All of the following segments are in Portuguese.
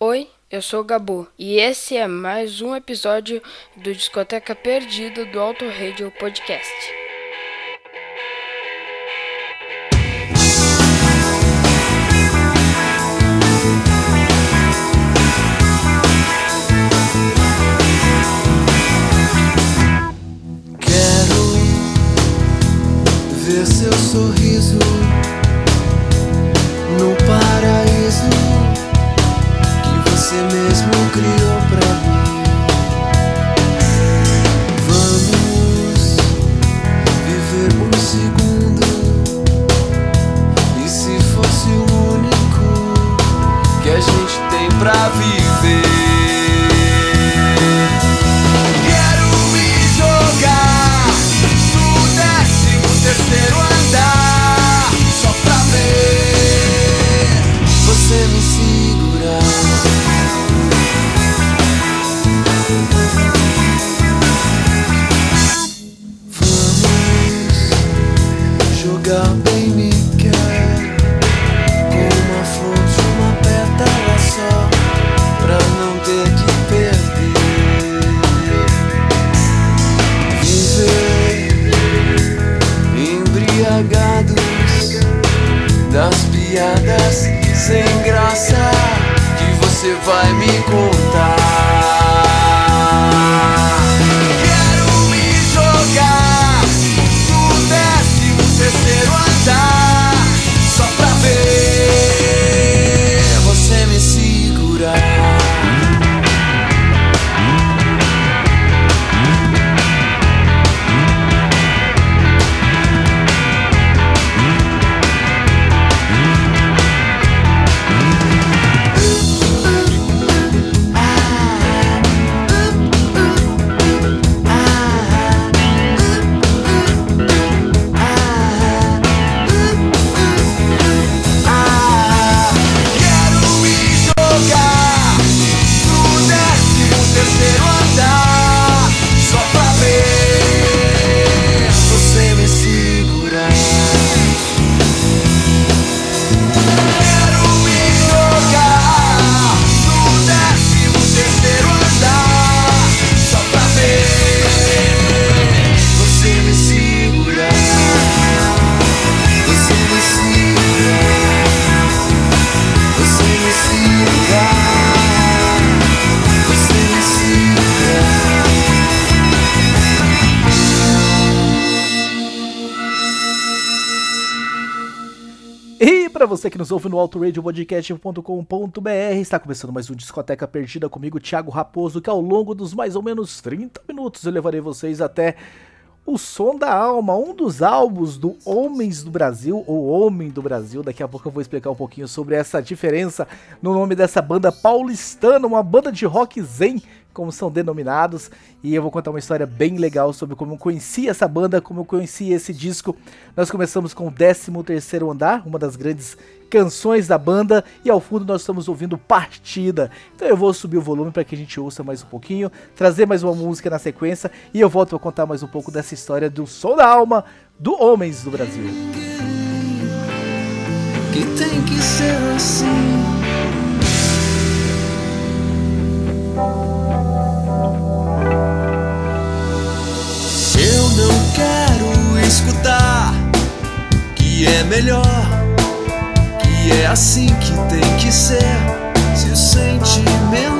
Oi, eu sou o Gabu e esse é mais um episódio do Discoteca Perdida do Auto Radio Podcast. Quero ver seu sorriso no paraíso mesmo criou pra mim. Vamos viver um segundo. E se fosse o único que a gente tem pra viver? Piadas sem graça que você vai me contar. Para você que nos ouve no autoradiopodcast.com.br, está começando mais um Discoteca Perdida comigo, Thiago Raposo, que ao longo dos mais ou menos 30 minutos eu levarei vocês até o Som da Alma, um dos álbuns do Homens do Brasil, ou Homem do Brasil. Daqui a pouco eu vou explicar um pouquinho sobre essa diferença no nome dessa banda paulistana, uma banda de rock zen, como são denominados. E eu vou contar uma história bem legal sobre como eu conheci essa banda, como eu conheci esse disco. Nós começamos com o 13º Andar, uma das grandes canções da banda, e ao fundo nós estamos ouvindo Partida. Então eu vou subir o volume para que a gente ouça mais um pouquinho, trazer mais uma música na sequência, e eu volto a contar mais um pouco dessa história do Som da Alma do Homens do Brasil. Que tem que ser assim. Escutar que é melhor, que é assim que tem que ser. Se o sentimento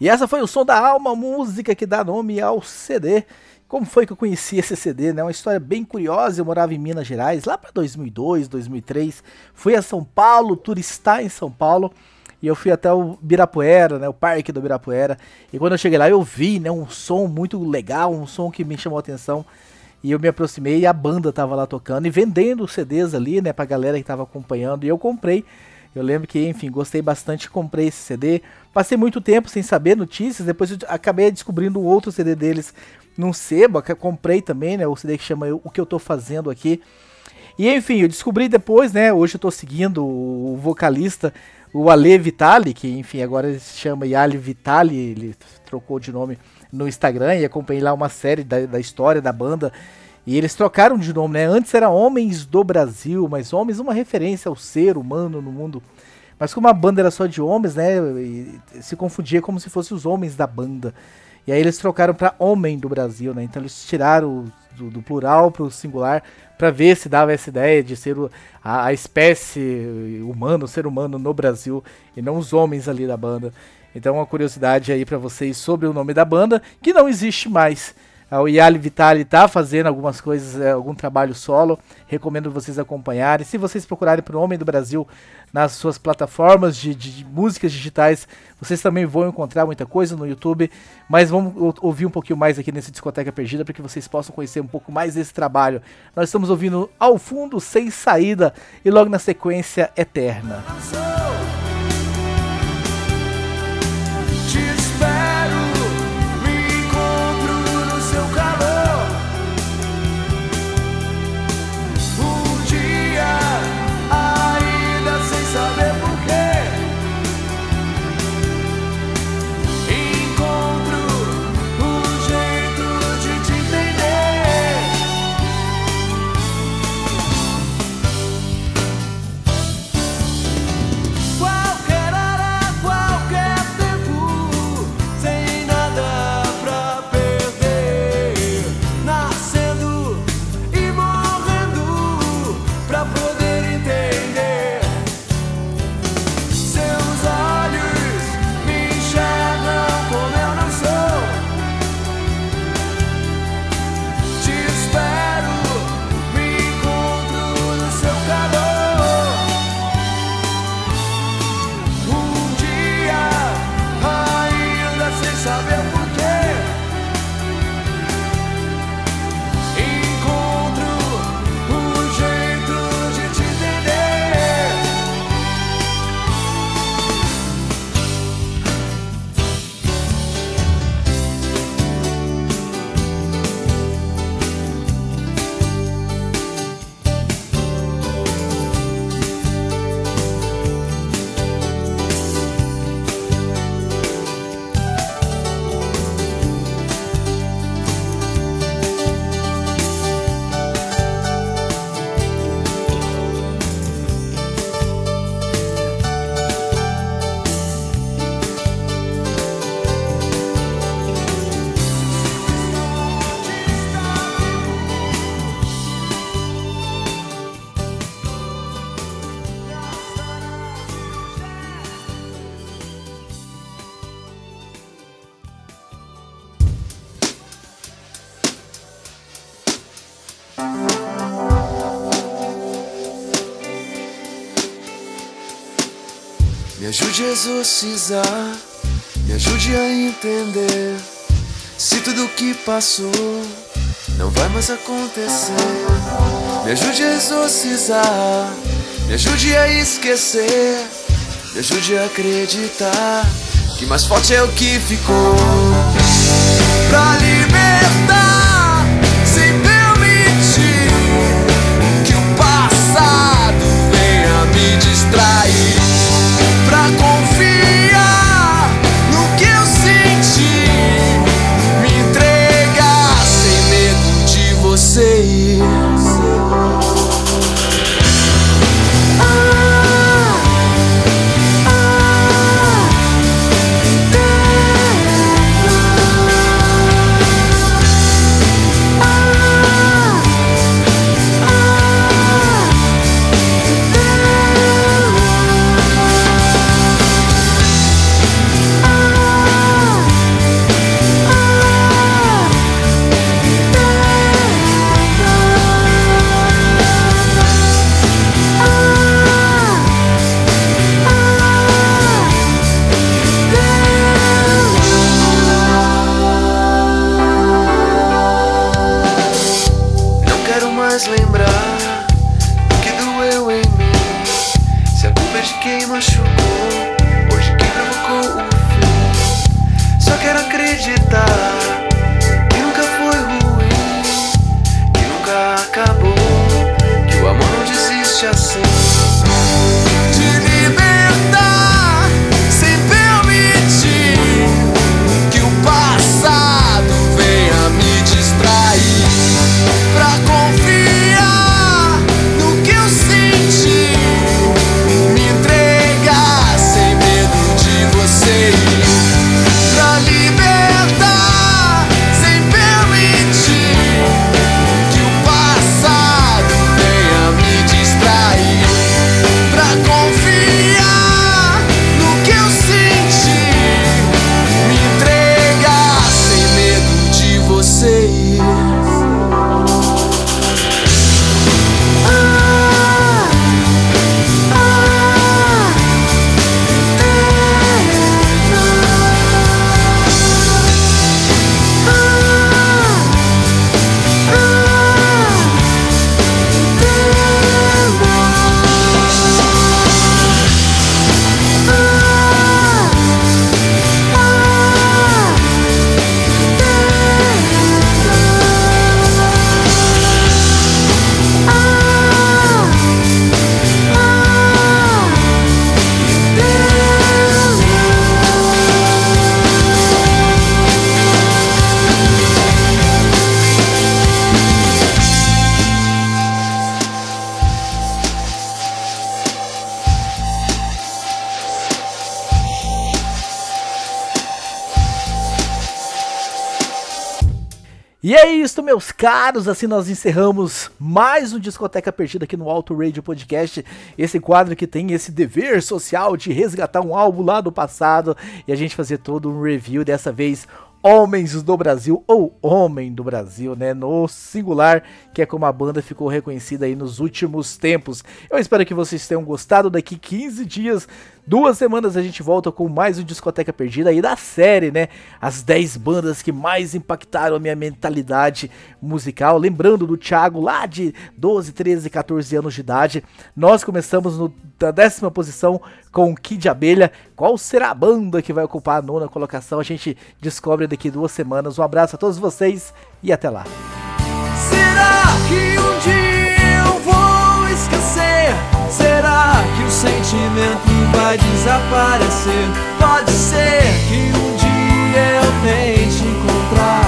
E essa foi o som da alma, música que dá nome ao CD. Como foi que eu conheci esse CD, né? Uma história bem curiosa. Eu morava em Minas Gerais, lá para 2002, 2003. Fui a São Paulo, turistar em São Paulo. E eu fui até o Birapuera, né, o parque do Birapuera. E quando eu cheguei lá, eu vi, né, um som muito legal, um som que me chamou a atenção. E eu me aproximei e a banda tava lá tocando e vendendo CDs ali, né, pra galera que tava acompanhando. E eu comprei. Eu lembro que, enfim, gostei bastante, comprei esse CD. Passei muito tempo sem saber notícias, depois eu acabei descobrindo outro CD deles num sebo, comprei também, né, o CD que chama O Que Eu Tô Fazendo Aqui. E enfim, eu descobri depois, né, hoje eu tô seguindo o vocalista, o Ale Vitali, que enfim, agora ele se chama Yali Vitali, ele trocou de nome no Instagram e acompanhei lá uma série da, da história da banda. E eles trocaram de nome, né? Antes era Homens do Brasil, mas Homens uma referência ao ser humano no mundo. Mas como a banda era só de homens, né? se confundia como se fossem os homens da banda. E aí eles trocaram para Homem do Brasil, né? Então eles tiraram do, do plural para o singular para ver se dava essa ideia de ser a, a espécie humana, o ser humano no Brasil e não os homens ali da banda. Então uma curiosidade aí para vocês sobre o nome da banda, que não existe mais. O Yali Vitali tá fazendo algumas coisas, é, algum trabalho solo. Recomendo vocês acompanharem. Se vocês procurarem por Homem do Brasil nas suas plataformas de, de, de, músicas digitais, vocês também vão encontrar muita coisa no YouTube. Mas vamos ouvir um pouquinho mais aqui nesse Discoteca Perdida para que vocês possam conhecer um pouco mais desse trabalho. Nós estamos ouvindo Ao Fundo Sem Saída e logo na sequência Eterna. Te exorcizar, me ajude a entender. Se tudo que passou não vai mais acontecer. Me ajude a exorcizar, me ajude a esquecer, me ajude a acreditar que mais forte é o que ficou. Pra libertar, distrair. E é isso, meus caros. Assim nós encerramos mais um Discoteca Perdida aqui no Alto Radio Podcast. Esse quadro que tem esse dever social de resgatar um álbum lá do passado e a gente fazer todo um review dessa vez. Homens do Brasil ou Homem do Brasil, né? No singular, que é como a banda ficou reconhecida aí nos últimos tempos. Eu espero que vocês tenham gostado. Daqui 15 dias, duas semanas, a gente volta com mais um Discoteca Perdida aí da série, né? As 10 bandas que mais impactaram a minha mentalidade musical. Lembrando do Thiago lá de 12, 13, 14 anos de idade. Nós começamos no, na décima posição com Kid Abelha. Qual será a banda que vai ocupar a nona colocação? A gente descobre daqui duas semanas. Um abraço a todos vocês e até lá. Será que um dia eu vou esquecer? Será que o sentimento vai desaparecer? Pode ser que um dia eu tente encontrar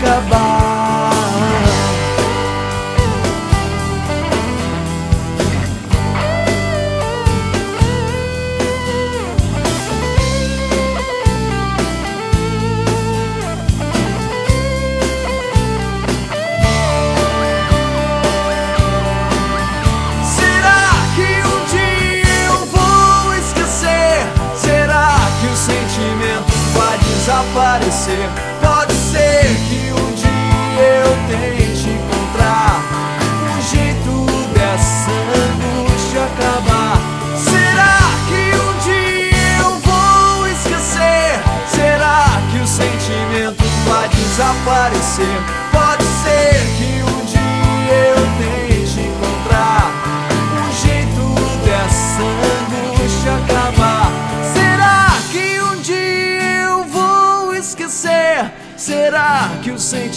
acabado.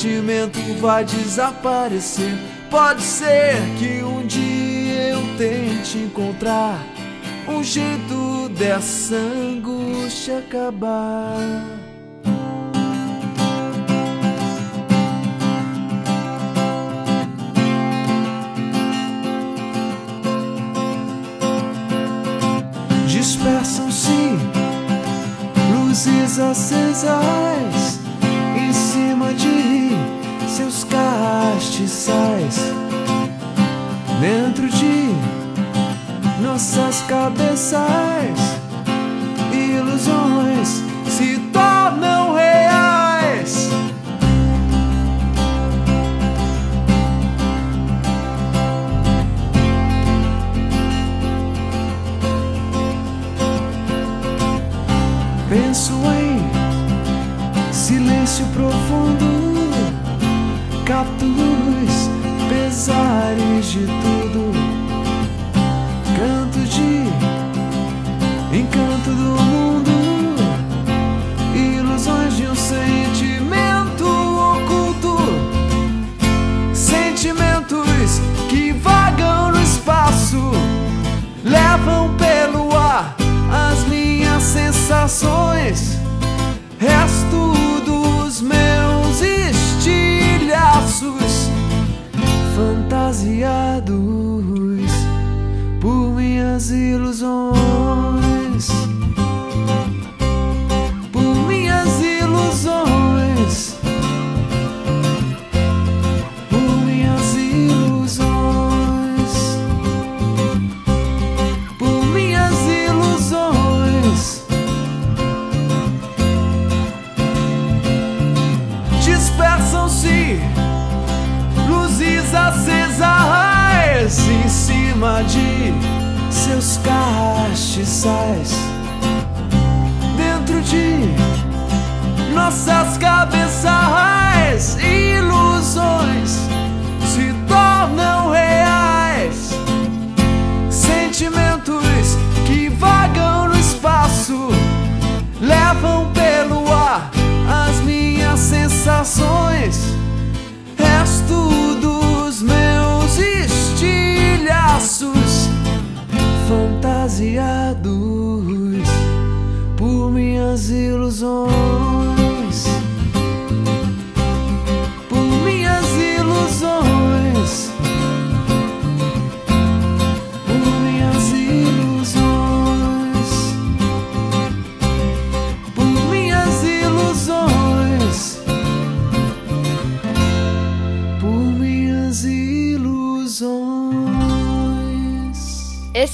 sentimento vai desaparecer. Pode ser que um dia eu tente encontrar um jeito dessa angústia acabar. Dispersam-se luzes acesas mestiçais dentro de nossas cabeças, ilusões se tornam reais. Penso em silêncio profundo, capturo ares de tu.